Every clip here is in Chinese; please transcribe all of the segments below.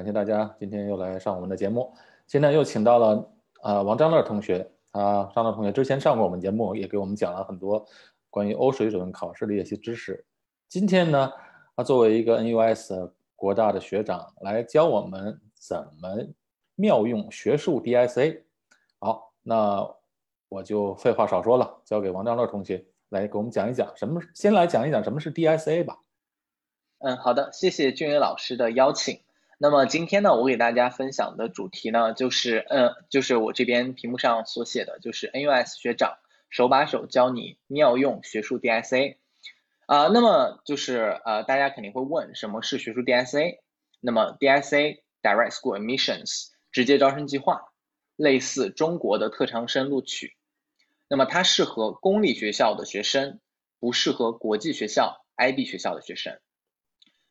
感谢大家今天又来上我们的节目。现在又请到了呃王张乐同学啊，张乐同学之前上过我们节目，也给我们讲了很多关于欧水准考试的一些知识。今天呢，他作为一个 NUS 国大的学长，来教我们怎么妙用学术 DSA。好，那我就废话少说了，交给王张乐同学来给我们讲一讲什么。先来讲一讲什么是 DSA 吧。嗯，好的，谢谢俊伟老师的邀请。那么今天呢，我给大家分享的主题呢，就是，嗯，就是我这边屏幕上所写的，就是 NUS 学长手把手教你妙用学术 DSA。啊，那么就是呃，大家肯定会问，什么是学术 DSA？那么 DSA Direct School Admissions 直接招生计划，类似中国的特长生录取。那么它适合公立学校的学生，不适合国际学校 IB 学校的学生。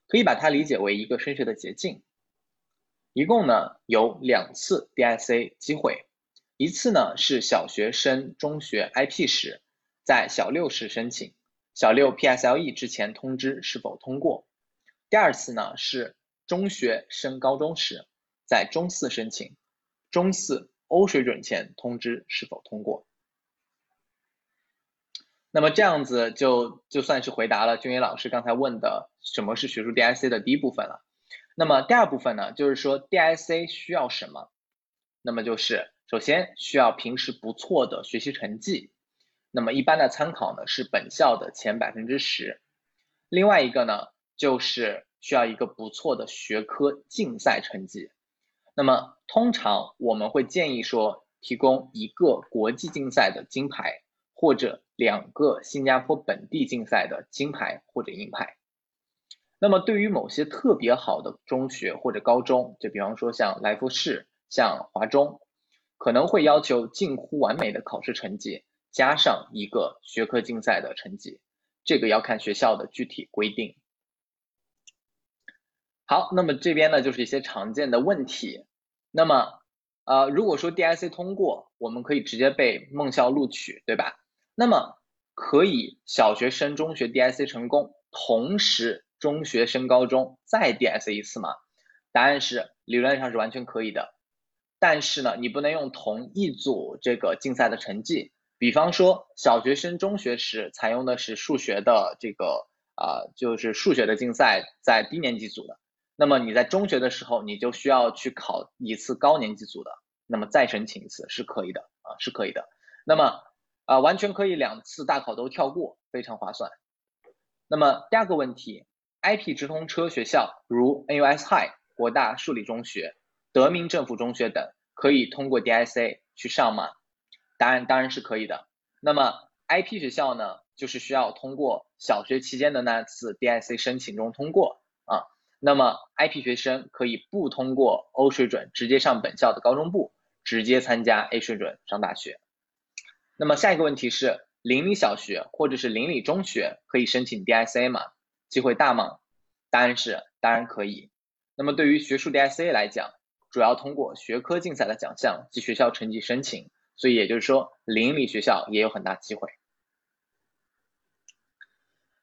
可以把它理解为一个升学的捷径，一共呢有两次 DSA 机会，一次呢是小学升中学 IP 时，在小六时申请，小六 PSLE 之前通知是否通过；第二次呢是中学升高中时，在中四申请，中四欧水准前通知是否通过。那么这样子就就算是回答了君伟老师刚才问的什么是学术 DSA 的第一部分了。那么第二部分呢，就是说 DSA 需要什么？那么就是首先需要平时不错的学习成绩。那么一般的参考呢是本校的前百分之十。另外一个呢就是需要一个不错的学科竞赛成绩。那么通常我们会建议说提供一个国际竞赛的金牌。或者两个新加坡本地竞赛的金牌或者银牌。那么对于某些特别好的中学或者高中，就比方说像来福士、像华中，可能会要求近乎完美的考试成绩，加上一个学科竞赛的成绩，这个要看学校的具体规定。好，那么这边呢就是一些常见的问题。那么呃，如果说 DSE 通过，我们可以直接被梦校录取，对吧？那么可以小学升中学 DSE 成功，同时中学升高中再 DS 一次吗？答案是理论上是完全可以的，但是呢，你不能用同一组这个竞赛的成绩。比方说小学升中学时采用的是数学的这个啊，就是数学的竞赛在低年级组的，那么你在中学的时候你就需要去考一次高年级组的，那么再申请一次是可以的啊，是可以的。那么。啊，完全可以两次大考都跳过，非常划算。那么第二个问题，IP 直通车学校如 NUS High、国大数理中学、德明政府中学等，可以通过 DSA 去上吗？答案当然是可以的。那么 IP 学校呢，就是需要通过小学期间的那次 DSA 申请中通过啊。那么 IP 学生可以不通过 O 水准，直接上本校的高中部，直接参加 A 水准上大学。那么下一个问题是，邻里小学或者是邻里中学可以申请 DSA 吗？机会大吗？答案是当然可以。那么对于学术 DSA 来讲，主要通过学科竞赛的奖项及学校成绩申请，所以也就是说邻里学校也有很大机会。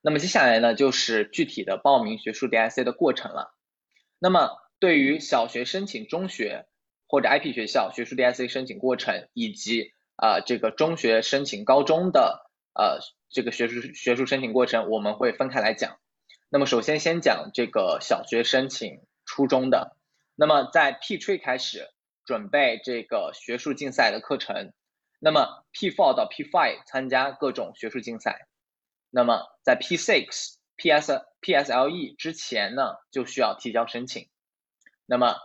那么接下来呢，就是具体的报名学术 DSA 的过程了。那么对于小学申请中学或者 IP 学校学术 DSA 申请过程以及啊，这个中学申请高中的呃，这个学术学术申请过程，我们会分开来讲。那么首先先讲这个小学申请初中的。那么在 P Tree 开始准备这个学术竞赛的课程。那么 P Four 到 P Five 参加各种学术竞赛。那么在 P Six P S P S L E 之前呢，就需要提交申请。那么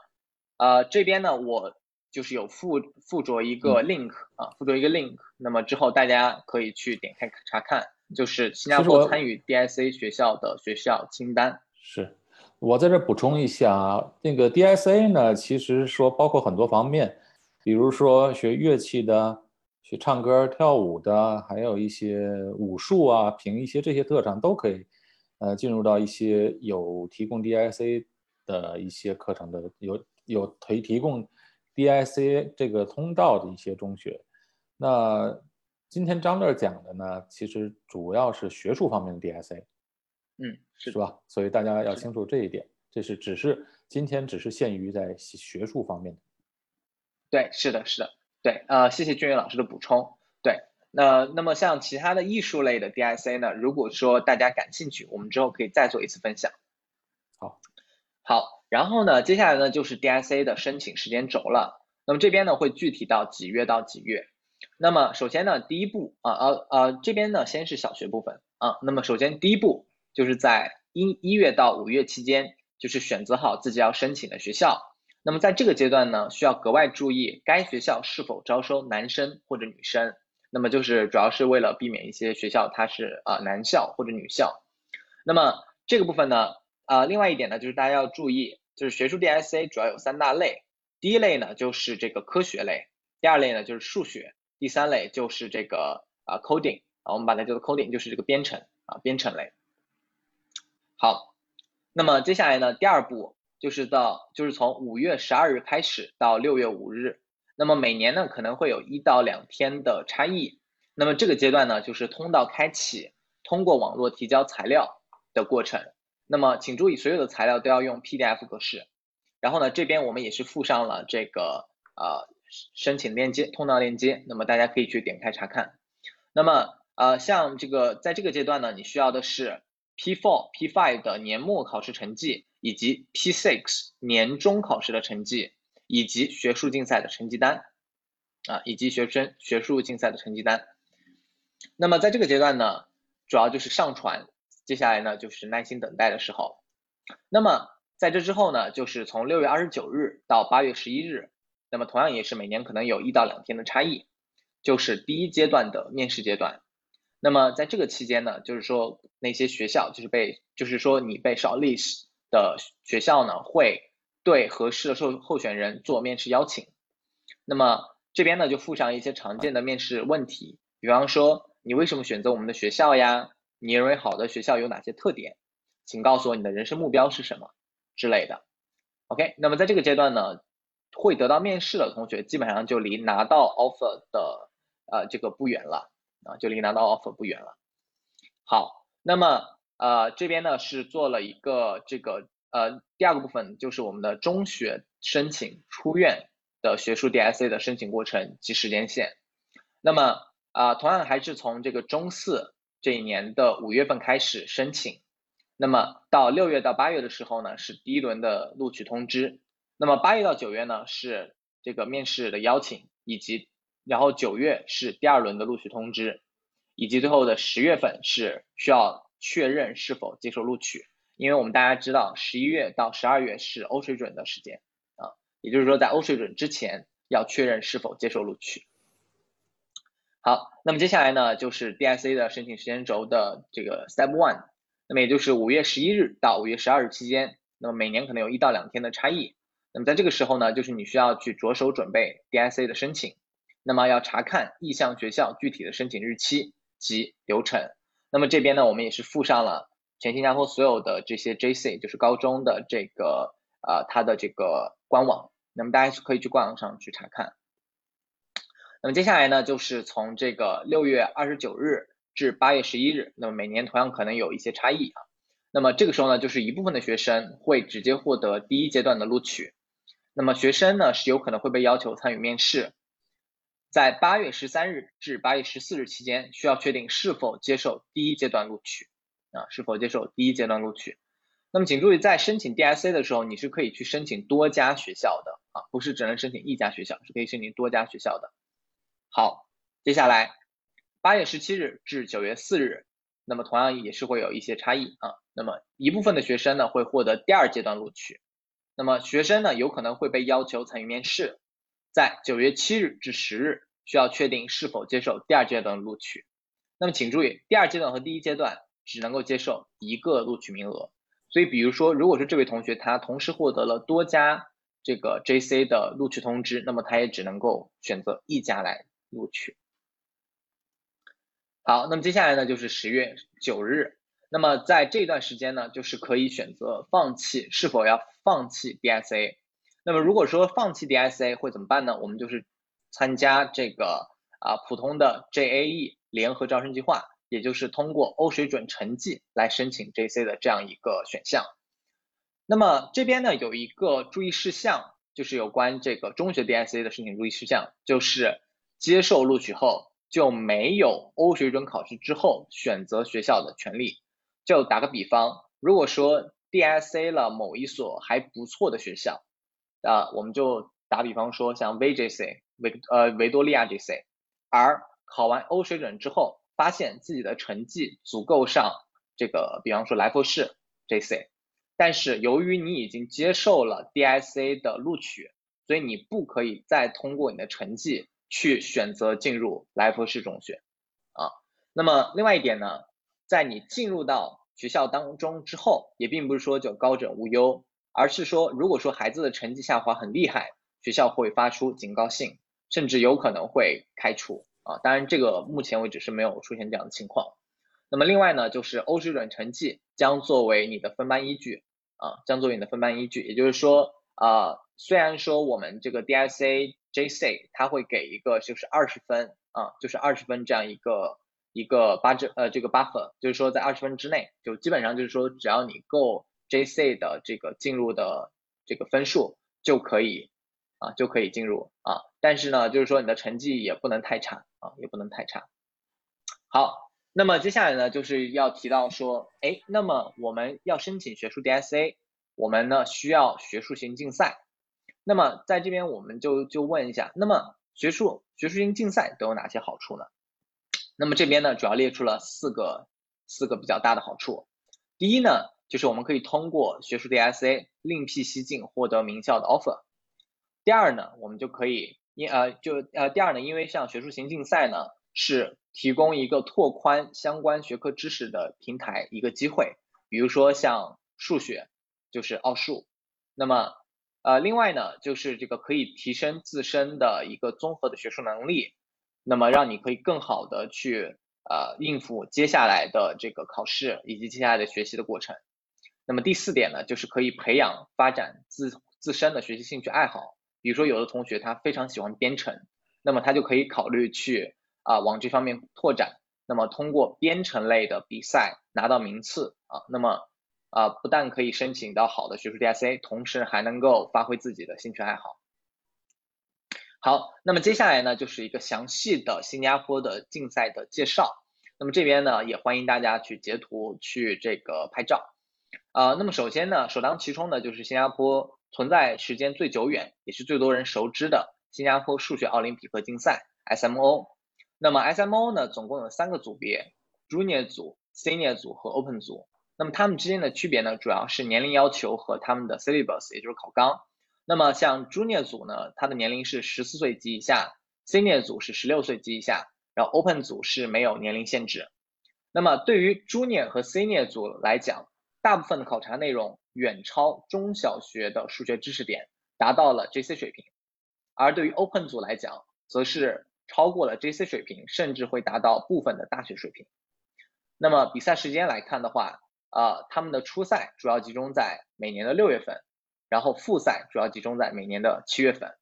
呃这边呢我。就是有附附着一个 link 啊，附着一个 link，那么之后大家可以去点开查看，就是新加坡参与 DSA 学校的学校清单。是，我在这补充一下啊，那个 DSA 呢，其实说包括很多方面，比如说学乐器的、学唱歌跳舞的，还有一些武术啊，凭一些这些特长都可以，呃，进入到一些有提供 DSA 的一些课程的，有有提提供。DIC 这个通道的一些中学，那今天张乐讲的呢，其实主要是学术方面的 DSA，嗯，是吧？所以大家要清楚这一点，这是只是今天只是限于在学术方面的。对，是的，是的，对，呃，谢谢俊宇老师的补充。对，那那么像其他的艺术类的 DSA 呢？如果说大家感兴趣，我们之后可以再做一次分享。好，好，然后呢，接下来呢就是 DSA 的申请时间轴了。那么这边呢会具体到几月到几月。那么首先呢，第一步啊呃呃这边呢先是小学部分啊。那么首先第一步就是在一一月到五月期间。就是选择好自己要申请的学校，那么在这个阶段呢，需要格外注意该学校是否招收男生或者女生。那么就是主要是为了避免一些学校它是啊男校或者女校。那么这个部分呢，啊另外一点呢，就是大家要注意，就是学术 DSA 主要有三大类，第一类呢就是这个科学类，第二类呢就是数学，第三类就是这个啊 coding 啊我们把它叫做 coding，就是这个编程啊编程类。好。那么接下来呢，第二步就是到就是从五月十二日开始到六月五日，那么每年呢可能会有一到两天的差异。那么这个阶段呢就是通道开启，通过网络提交材料的过程。那么请注意，所有的材料都要用 PDF 格式。然后呢，这边我们也是附上了这个呃申请链接、通道链接，那么大家可以去点开查看。那么呃像这个在这个阶段呢，你需要的是。P4、P5 的年末考试成绩，以及 P6 年终考试的成绩，以及学术竞赛的成绩单，啊，以及学生学术竞赛的成绩单。那么在这个阶段呢，主要就是上传，接下来呢就是耐心等待的时候。那么在这之后呢，就是从六月二十九日到八月十一日，那么同样也是每年可能有一到两天的差异，就是第一阶段的面试阶段。那么在这个期间呢，就是说那些学校就是被，就是说你被 shortlist 的学校呢，会对合适的受候选人做面试邀请。那么这边呢就附上一些常见的面试问题，比方说你为什么选择我们的学校呀？你认为好的学校有哪些特点？请告诉我你的人生目标是什么之类的。OK，那么在这个阶段呢，会得到面试的同学基本上就离拿到 offer 的呃这个不远了。啊，就离拿到 offer 不远了。好，那么呃这边呢是做了一个这个呃第二个部分，就是我们的中学申请出院的学术 DSA 的申请过程及时间线。那么啊同样还是从这个中四这一年的五月份开始申请，那么到六月到八月的时候呢是第一轮的录取通知，那么八月到九月呢是这个面试的邀请以及。然后九月是第二轮的录取通知，以及最后的十月份是需要确认是否接受录取，因为我们大家知道十一月到十二月是欧水准的时间啊，也就是说在欧水准之前要确认是否接受录取。好，那么接下来呢就是 DSA 的申请时间轴的这个 Step One，那么也就是五月十一日到五月十二日期间，那么每年可能有一到两天的差异，那么在这个时候呢，就是你需要去着手准备 DSA 的申请。那么要查看意向学校具体的申请日期及流程。那么这边呢，我们也是附上了全新加坡所有的这些 JC，就是高中的这个呃它的这个官网。那么大家是可以去官网上去查看。那么接下来呢，就是从这个六月二十九日至八月十一日，那么每年同样可能有一些差异啊。那么这个时候呢，就是一部分的学生会直接获得第一阶段的录取。那么学生呢，是有可能会被要求参与面试。在八月十三日至八月十四日期间，需要确定是否接受第一阶段录取啊，是否接受第一阶段录取。那么请注意，在申请 DSA 的时候，你是可以去申请多家学校的啊，不是只能申请一家学校，是可以申请多家学校的。好，接下来八月十七日至九月四日，那么同样也是会有一些差异啊。那么一部分的学生呢会获得第二阶段录取，那么学生呢有可能会被要求参与面试。在九月七日至十日，需要确定是否接受第二阶段录取。那么请注意，第二阶段和第一阶段只能够接受一个录取名额。所以，比如说，如果说这位同学他同时获得了多家这个 JC 的录取通知，那么他也只能够选择一家来录取。好，那么接下来呢，就是十月九日。那么在这段时间呢，就是可以选择放弃是否要放弃 DSA。那么如果说放弃 DSA 会怎么办呢？我们就是参加这个啊普通的 JAE 联合招生计划，也就是通过欧水准成绩来申请 JC 的这样一个选项。那么这边呢有一个注意事项，就是有关这个中学 DSA 的申请注意事项，就是接受录取后就没有欧水准考试之后选择学校的权利。就打个比方，如果说 DSA 了某一所还不错的学校，啊，我们就打比方说像 VJC 维呃维多利亚 JC，而考完欧水准之后，发现自己的成绩足够上这个，比方说来佛士 JC。但是由于你已经接受了 DSA 的录取，所以你不可以再通过你的成绩去选择进入来佛士中学啊。那么另外一点呢，在你进入到学校当中之后，也并不是说就高枕无忧，而是说如果说孩子的成绩下滑很厉害，学校会发出警告信，甚至有可能会开除啊。当然这个目前为止是没有出现这样的情况。那么另外呢，就是欧水准成绩将作为你的分班依据。啊，将作为你的分班依据，也就是说，啊，虽然说我们这个 DSA JC 它会给一个就是二十分啊，就是二十分这样一个一个八折呃这个 buffer，就是说在二十分之内，就基本上就是说只要你够 JC 的这个进入的这个分数就可以啊就可以进入啊，但是呢，就是说你的成绩也不能太差啊，也不能太差。好。那么接下来呢，就是要提到说，哎，那么我们要申请学术 DSA，我们呢需要学术型竞赛。那么在这边我们就就问一下，那么学术学术型竞赛都有哪些好处呢？那么这边呢主要列出了四个四个比较大的好处。第一呢，就是我们可以通过学术 DSA 另辟蹊径获得名校的 offer。第二呢，我们就可以因呃就呃第二呢，因为像学术型竞赛呢是提供一个拓宽相关学科知识的平台一个机会，比如说像数学，就是奥数。那么，呃，另外呢，就是这个可以提升自身的一个综合的学术能力，那么让你可以更好的去呃应付接下来的这个考试以及接下来的学习的过程。那么第四点呢，就是可以培养发展自自身的学习兴趣爱好，比如说有的同学他非常喜欢编程，那么他就可以考虑去。啊，往这方面拓展，那么通过编程类的比赛拿到名次啊，那么啊不但可以申请到好的学术 DSA，同时还能够发挥自己的兴趣爱好。好，那么接下来呢就是一个详细的新加坡的竞赛的介绍。那么这边呢也欢迎大家去截图去这个拍照。啊，那么首先呢首当其冲的就是新加坡存在时间最久远，也是最多人熟知的新加坡数学奥林匹克竞赛 SMO。那么 SMO 呢，总共有三个组别：Junior 组、Senior 组和 Open 组。那么它们之间的区别呢，主要是年龄要求和他们的 Syllabus，也就是考纲。那么像 Junior 组呢，它的年龄是十四岁及以下；Senior 组是十六岁及以下；然后 Open 组是没有年龄限制。那么对于 Junior 和 Senior 组来讲，大部分的考察内容远超中小学的数学知识点，达到了 JC 水平；而对于 Open 组来讲，则是超过了 JC 水平，甚至会达到部分的大学水平。那么比赛时间来看的话，呃，他们的初赛主要集中在每年的六月份，然后复赛主要集中在每年的七月份。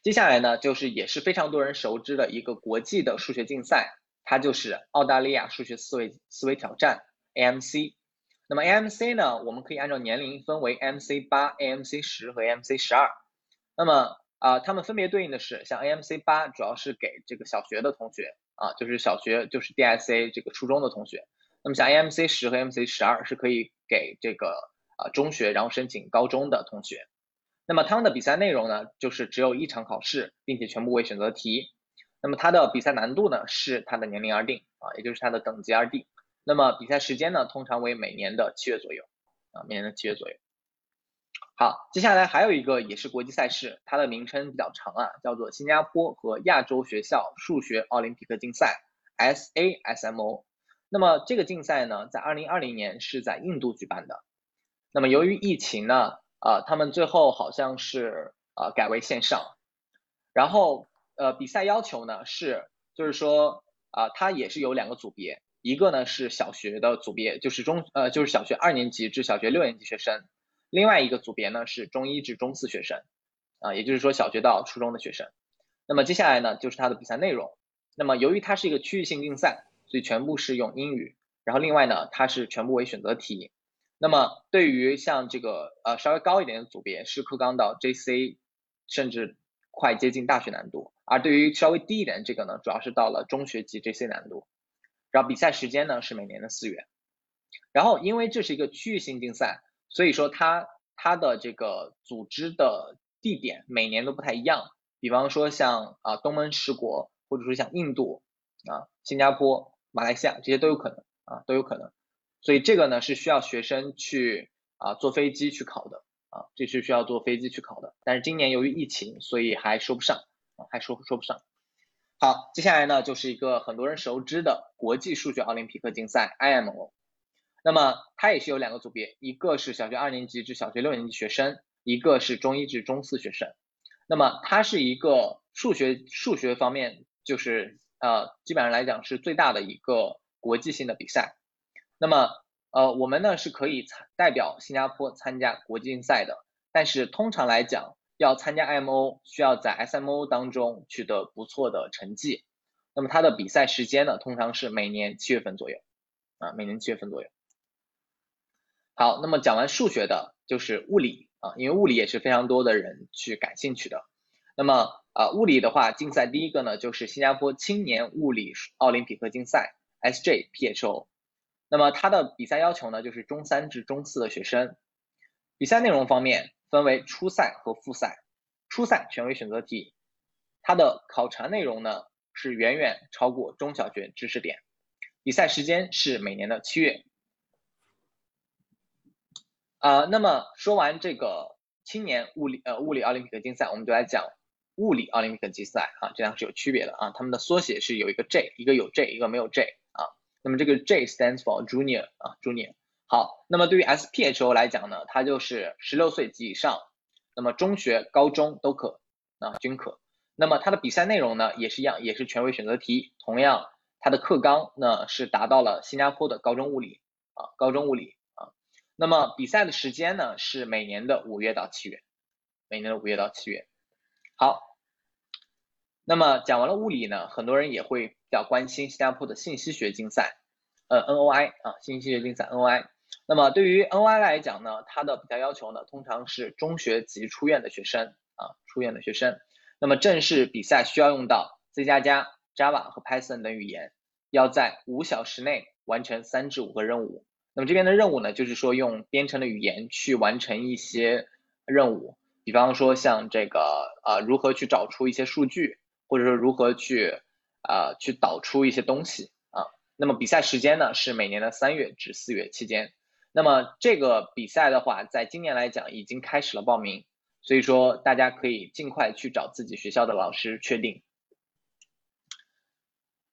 接下来呢，就是也是非常多人熟知的一个国际的数学竞赛，它就是澳大利亚数学思维思维挑战 AMC。那么 AMC 呢，我们可以按照年龄分为 AMC 八、AMC 十和 AMC 十二。那么啊，他们分别对应的是，像 AMC 八主要是给这个小学的同学啊，就是小学就是 DSA 这个初中的同学。那么像 AMC 十和 AMC 十二是可以给这个啊中学然后申请高中的同学。那么他们的比赛内容呢，就是只有一场考试，并且全部为选择题。那么它的比赛难度呢，是它的年龄而定啊，也就是它的等级而定。那么比赛时间呢，通常为每年的七月左右啊，每年的七月左右。好，接下来还有一个也是国际赛事，它的名称比较长啊，叫做新加坡和亚洲学校数学奥林匹克竞赛 （SASMO）。那么这个竞赛呢，在二零二零年是在印度举办的。那么由于疫情呢，啊，他们最后好像是啊改为线上。然后呃，比赛要求呢是，就是说啊，它也是有两个组别，一个呢是小学的组别，就是中呃就是小学二年级至小学六年级学生。另外一个组别呢是中一至中四学生，啊，也就是说小学到初中的学生。那么接下来呢就是它的比赛内容。那么由于它是一个区域性竞赛，所以全部是用英语。然后另外呢它是全部为选择题。那么对于像这个呃稍微高一点的组别是课纲到 JC，甚至快接近大学难度，而对于稍微低一点这个呢，主要是到了中学级 JC 难度。然后比赛时间呢是每年的四月，然后因为这是一个区域性竞赛，所以说它它的这个组织的地点每年都不太一样。比方说像啊东盟十国，或者说像印度啊、新加坡、马来西亚这些都有可能啊都有可能。所以这个呢是需要学生去啊坐飞机去考的啊，这是需要坐飞机去考的。但是今年由于疫情，所以还说不上啊，还说说不上。好，接下来呢就是一个很多人熟知的国际数学奥林匹克竞赛 IMO。那么它也是有两个组别，一个是小学二年级至小学六年级学生，一个是中一至中四学生。那么它是一个数学数学方面就是呃基本上来讲是最大的一个国际性的比赛。那么呃我们呢是可以参代表新加坡参加国际竞赛的，但是通常来讲。要参加 IMO 需要在 SMO 当中取得不错的成绩，那么它的比赛时间呢，通常是每年七月份左右，啊，每年七月份左右。好，那么讲完数学的，就是物理啊，因为物理也是非常多的人去感兴趣的。那么啊，物理的话，竞赛第一个呢，就是新加坡青年物理奥林匹克竞赛 SJPHO。那么它的比赛要求呢，就是中三至中四的学生。比赛内容方面。分为初赛和复赛，初赛全为选择题，它的考察内容呢是远远超过中小学知识点。比赛时间是每年的七月。啊，那么说完这个青年物理呃物理奥林匹克竞赛，我们就来讲物理奥林匹克竞赛啊，这样是有区别的啊，它们的缩写是有一个 J，一个有 J，一个没有 J。那么这个 J stands for Junior 啊，Junior。好，那么对于 SPHO 来讲呢，它就是十六岁及以上，那么中学、高中都可啊均可。那么它的比赛内容呢也是一样，也是权威选择题。同样，它的课纲呢是达到了新加坡的高中物理啊，高中物理啊。那么比赛的时间呢是每年的五月到七月，每年的五月到七月。好，那么讲完了物理呢，很多人也会比较关心新加坡的信息学竞赛，呃 NOI 啊，信息学竞赛 NOI。那么对于 NOI 来讲呢，它的比赛要求呢，通常是中学及出院的学生啊，出院的学生。那么正式比赛需要用到 C 加加、Java 和 Python 等语言，要在五小时内完成三至五个任务。那么这边的任务呢，就是说用编程的语言去完成一些任务，比方说像这个呃如何去找出一些数据，或者说如何去呃去导出一些东西啊。那么比赛时间呢是每年的三月至四月期间。那么这个比赛的话，在今年来讲已经开始了报名，所以说大家可以尽快去找自己学校的老师确定。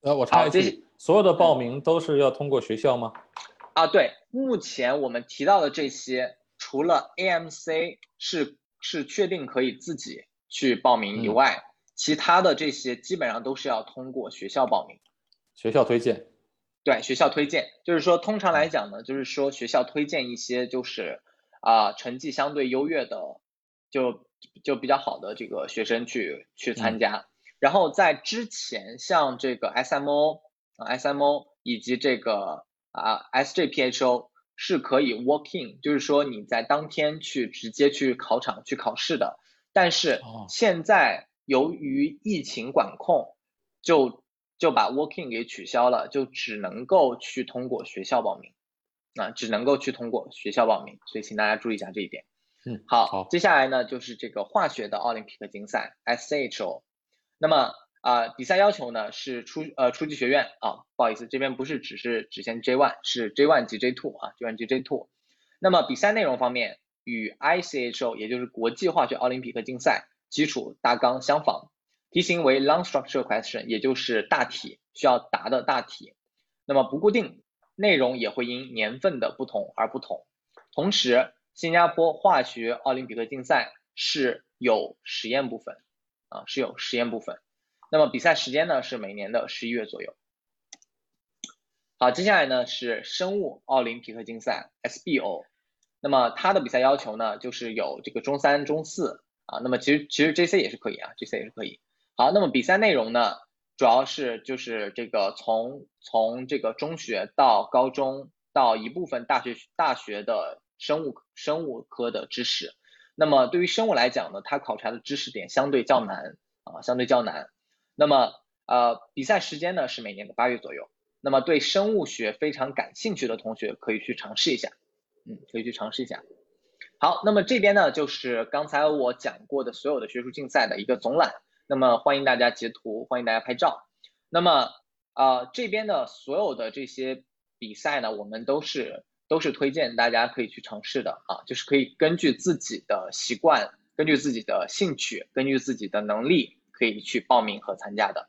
呃，我插一句，所有的报名都是要通过学校吗？啊，对，目前我们提到的这些，除了 AMC 是是确定可以自己去报名以外，其他的这些基本上都是要通过学校报名，学校推荐。对学校推荐，就是说通常来讲呢，就是说学校推荐一些就是啊成绩相对优越的，就就比较好的这个学生去去参加。然后在之前，像这个 SMO 啊 SMO 以及这个啊 SJPHO 是可以 walk in，就是说你在当天去直接去考场去考试的。但是现在由于疫情管控，就就把 working 给取消了，就只能够去通过学校报名，啊，只能够去通过学校报名，所以请大家注意一下这一点。嗯，好，接下来呢就是这个化学的奥林匹克竞赛 SHO，那么啊比赛要求呢是初呃初级学院啊，不好意思，这边不是只是只限 J one，是 J one 及 J two 啊，J one 及 J two。那么比赛内容方面与 ICHO 也就是国际化学奥林匹克竞赛基础大纲相仿。题型为 long structure question，也就是大题需要答的大题。那么不固定，内容也会因年份的不同而不同。同时，新加坡化学奥林匹克竞赛是有实验部分啊，是有实验部分。那么比赛时间呢是每年的十一月左右。好，接下来呢是生物奥林匹克竞赛 SBO。那么它的比赛要求呢就是有这个中三、中四啊。那么其实其实 JC 也是可以啊，JC 也是可以。好，那么比赛内容呢，主要是就是这个从从这个中学到高中到一部分大学大学的生物生物科的知识。那么对于生物来讲呢，它考察的知识点相对较难啊，相对较难。那么呃，比赛时间呢是每年的八月左右。那么对生物学非常感兴趣的同学可以去尝试一下，嗯，可以去尝试一下。好，那么这边呢就是刚才我讲过的所有的学术竞赛的一个总览。那么欢迎大家截图，欢迎大家拍照。那么啊，这边的所有的这些比赛呢，我们都是都是推荐大家可以去尝试的啊，就是可以根据自己的习惯，根据自己的兴趣，根据自己的能力，可以去报名和参加的。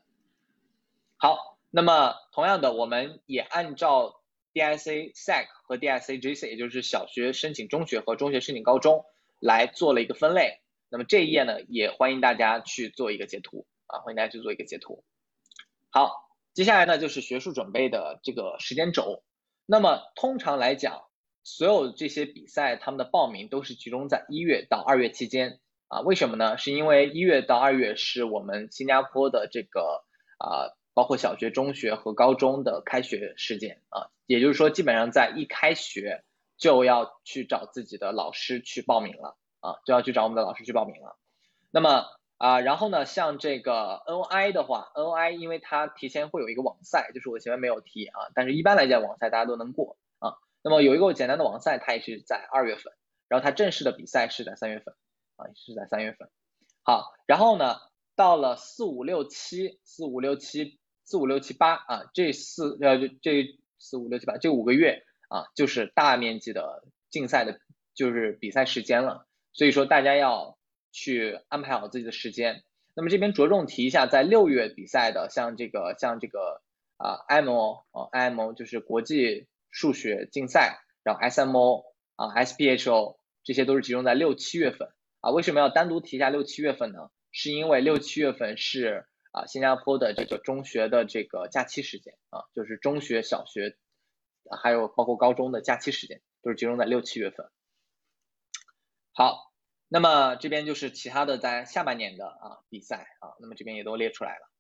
好，那么同样的，我们也按照 DSA SAC 和 D.I.C.JC，也就是小学申请中学和中学申请高中来做了一个分类。那么这一页呢，也欢迎大家去做一个截图啊，欢迎大家去做一个截图。好，接下来呢就是学术准备的这个时间轴。那么通常来讲，所有这些比赛他们的报名都是集中在一月到二月期间啊。为什么呢？是因为一月到二月是我们新加坡的这个啊，包括小学、中学和高中的开学时间啊。也就是说，基本上在一开学就要去找自己的老师去报名了。啊，就要去找我们的老师去报名了。那么啊，然后呢，像这个 NOI 的话，NOI 因为它提前会有一个网赛，就是我前面没有提啊，但是一般来讲网赛大家都能过啊。那么有一个简单的网赛，它也是在二月份，然后它正式的比赛是在三月份啊，也是在三月份。好，然后呢，到了四五六七四五六七四五六七八啊，这四呃这四五六七八这五个月啊，就是大面积的竞赛的，就是比赛时间了。所以说大家要去安排好自己的时间。那么这边着重提一下，在六月比赛的，像这个像这个啊 IMO 啊 IMO 就是国际数学竞赛，然后 SMO 啊 SPHO 这些都是集中在六七月份啊。为什么要单独提一下六七月份呢？是因为六七月份是啊新加坡的这个中学的这个假期时间啊，就是中学、小学还有包括高中的假期时间都是集中在六七月份。好，那么这边就是其他的在下半年的啊比赛啊，那么这边也都列出来了。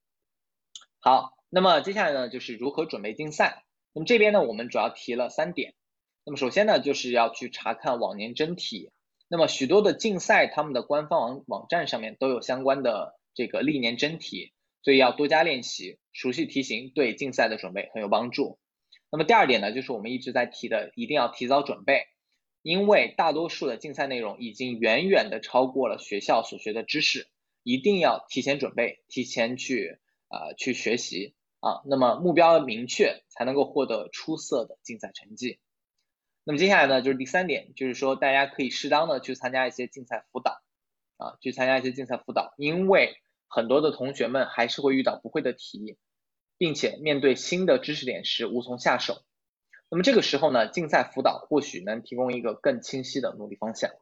好，那么接下来呢就是如何准备竞赛。那么这边呢我们主要提了三点。那么首先呢就是要去查看往年真题。那么许多的竞赛他们的官方网网站上面都有相关的这个历年真题，所以要多加练习，熟悉题型对竞赛的准备很有帮助。那么第二点呢就是我们一直在提的，一定要提早准备。因为大多数的竞赛内容已经远远的超过了学校所学的知识，一定要提前准备，提前去啊去学习啊，那么目标明确才能够获得出色的竞赛成绩。那么接下来呢，就是第三点，就是说大家可以适当的去参加一些竞赛辅导啊，去参加一些竞赛辅导，因为很多的同学们还是会遇到不会的题，并且面对新的知识点时无从下手。那么这个时候呢，竞赛辅导或许能提供一个更清晰的努力方向。